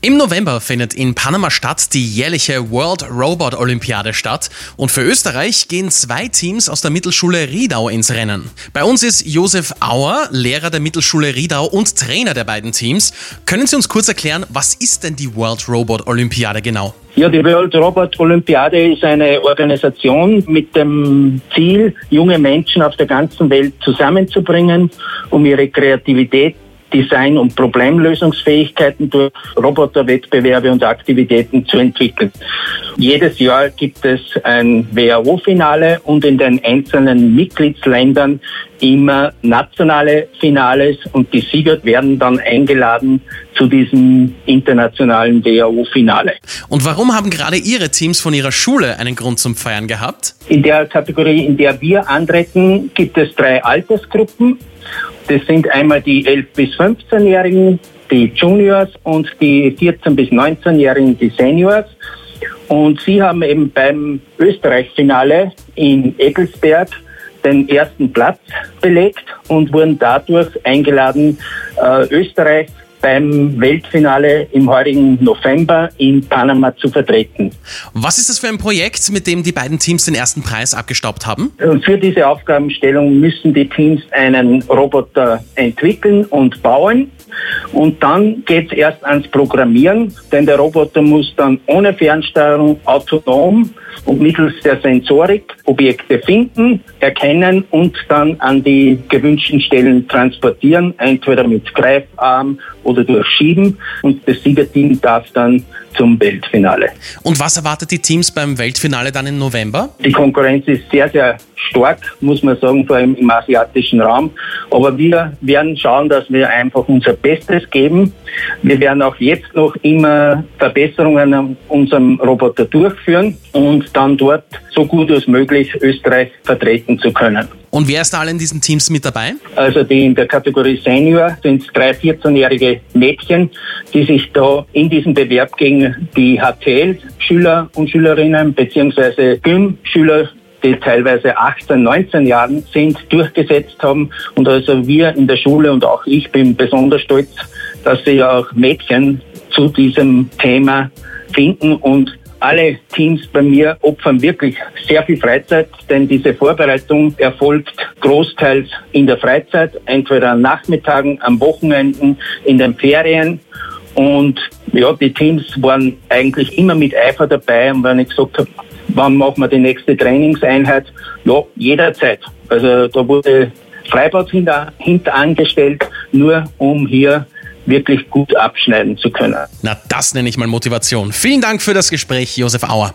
Im November findet in Panama-Stadt die jährliche World Robot Olympiade statt und für Österreich gehen zwei Teams aus der Mittelschule Riedau ins Rennen. Bei uns ist Josef Auer, Lehrer der Mittelschule Riedau und Trainer der beiden Teams. Können Sie uns kurz erklären, was ist denn die World Robot Olympiade genau? Ja, die World Robot Olympiade ist eine Organisation mit dem Ziel, junge Menschen auf der ganzen Welt zusammenzubringen, um ihre Kreativität Design- und Problemlösungsfähigkeiten durch Roboterwettbewerbe und Aktivitäten zu entwickeln. Jedes Jahr gibt es ein WHO-Finale und in den einzelnen Mitgliedsländern immer nationale Finales und die Sieger werden dann eingeladen zu diesem internationalen WHO-Finale. Und warum haben gerade Ihre Teams von Ihrer Schule einen Grund zum Feiern gehabt? In der Kategorie, in der wir antreten, gibt es drei Altersgruppen. Das sind einmal die 11- bis 15-Jährigen, die Juniors und die 14- bis 19-Jährigen, die Seniors. Und sie haben eben beim Österreich-Finale in Eggelsberg den ersten Platz belegt und wurden dadurch eingeladen, äh, Österreich beim Weltfinale im heurigen November in Panama zu vertreten. Was ist das für ein Projekt, mit dem die beiden Teams den ersten Preis abgestaubt haben? Für diese Aufgabenstellung müssen die Teams einen Roboter entwickeln und bauen. Und dann geht es erst ans Programmieren, denn der Roboter muss dann ohne Fernsteuerung autonom und mittels der Sensorik Objekte finden, erkennen und dann an die gewünschten Stellen transportieren, entweder mit Greifarm oder durch Schieben. Und das Siegerteam darf dann zum Weltfinale. Und was erwartet die Teams beim Weltfinale dann im November? Die Konkurrenz ist sehr, sehr stark, muss man sagen, vor allem im asiatischen Raum. Aber wir werden schauen, dass wir einfach unser Bestes geben. Wir werden auch jetzt noch immer Verbesserungen an unserem Roboter durchführen und dann dort so gut als möglich Österreich vertreten zu können. Und wer ist da alle in diesen Teams mit dabei? Also die in der Kategorie Senior sind drei 14-jährige Mädchen, die sich da in diesem Bewerb gegen die HTL-Schüler und Schülerinnen beziehungsweise Gym-Schüler die teilweise 18, 19 Jahren sind, durchgesetzt haben. Und also wir in der Schule und auch ich bin besonders stolz, dass sie auch Mädchen zu diesem Thema finden und alle Teams bei mir opfern wirklich sehr viel Freizeit, denn diese Vorbereitung erfolgt großteils in der Freizeit, entweder an Nachmittagen, am Wochenenden, in den Ferien. Und ja, die Teams waren eigentlich immer mit Eifer dabei. Und wenn ich gesagt habe, wann machen wir die nächste Trainingseinheit? Ja, jederzeit. Also da wurde Freibad hinter, hinter angestellt, nur um hier wirklich gut abschneiden zu können. Na, das nenne ich mal Motivation. Vielen Dank für das Gespräch, Josef Auer.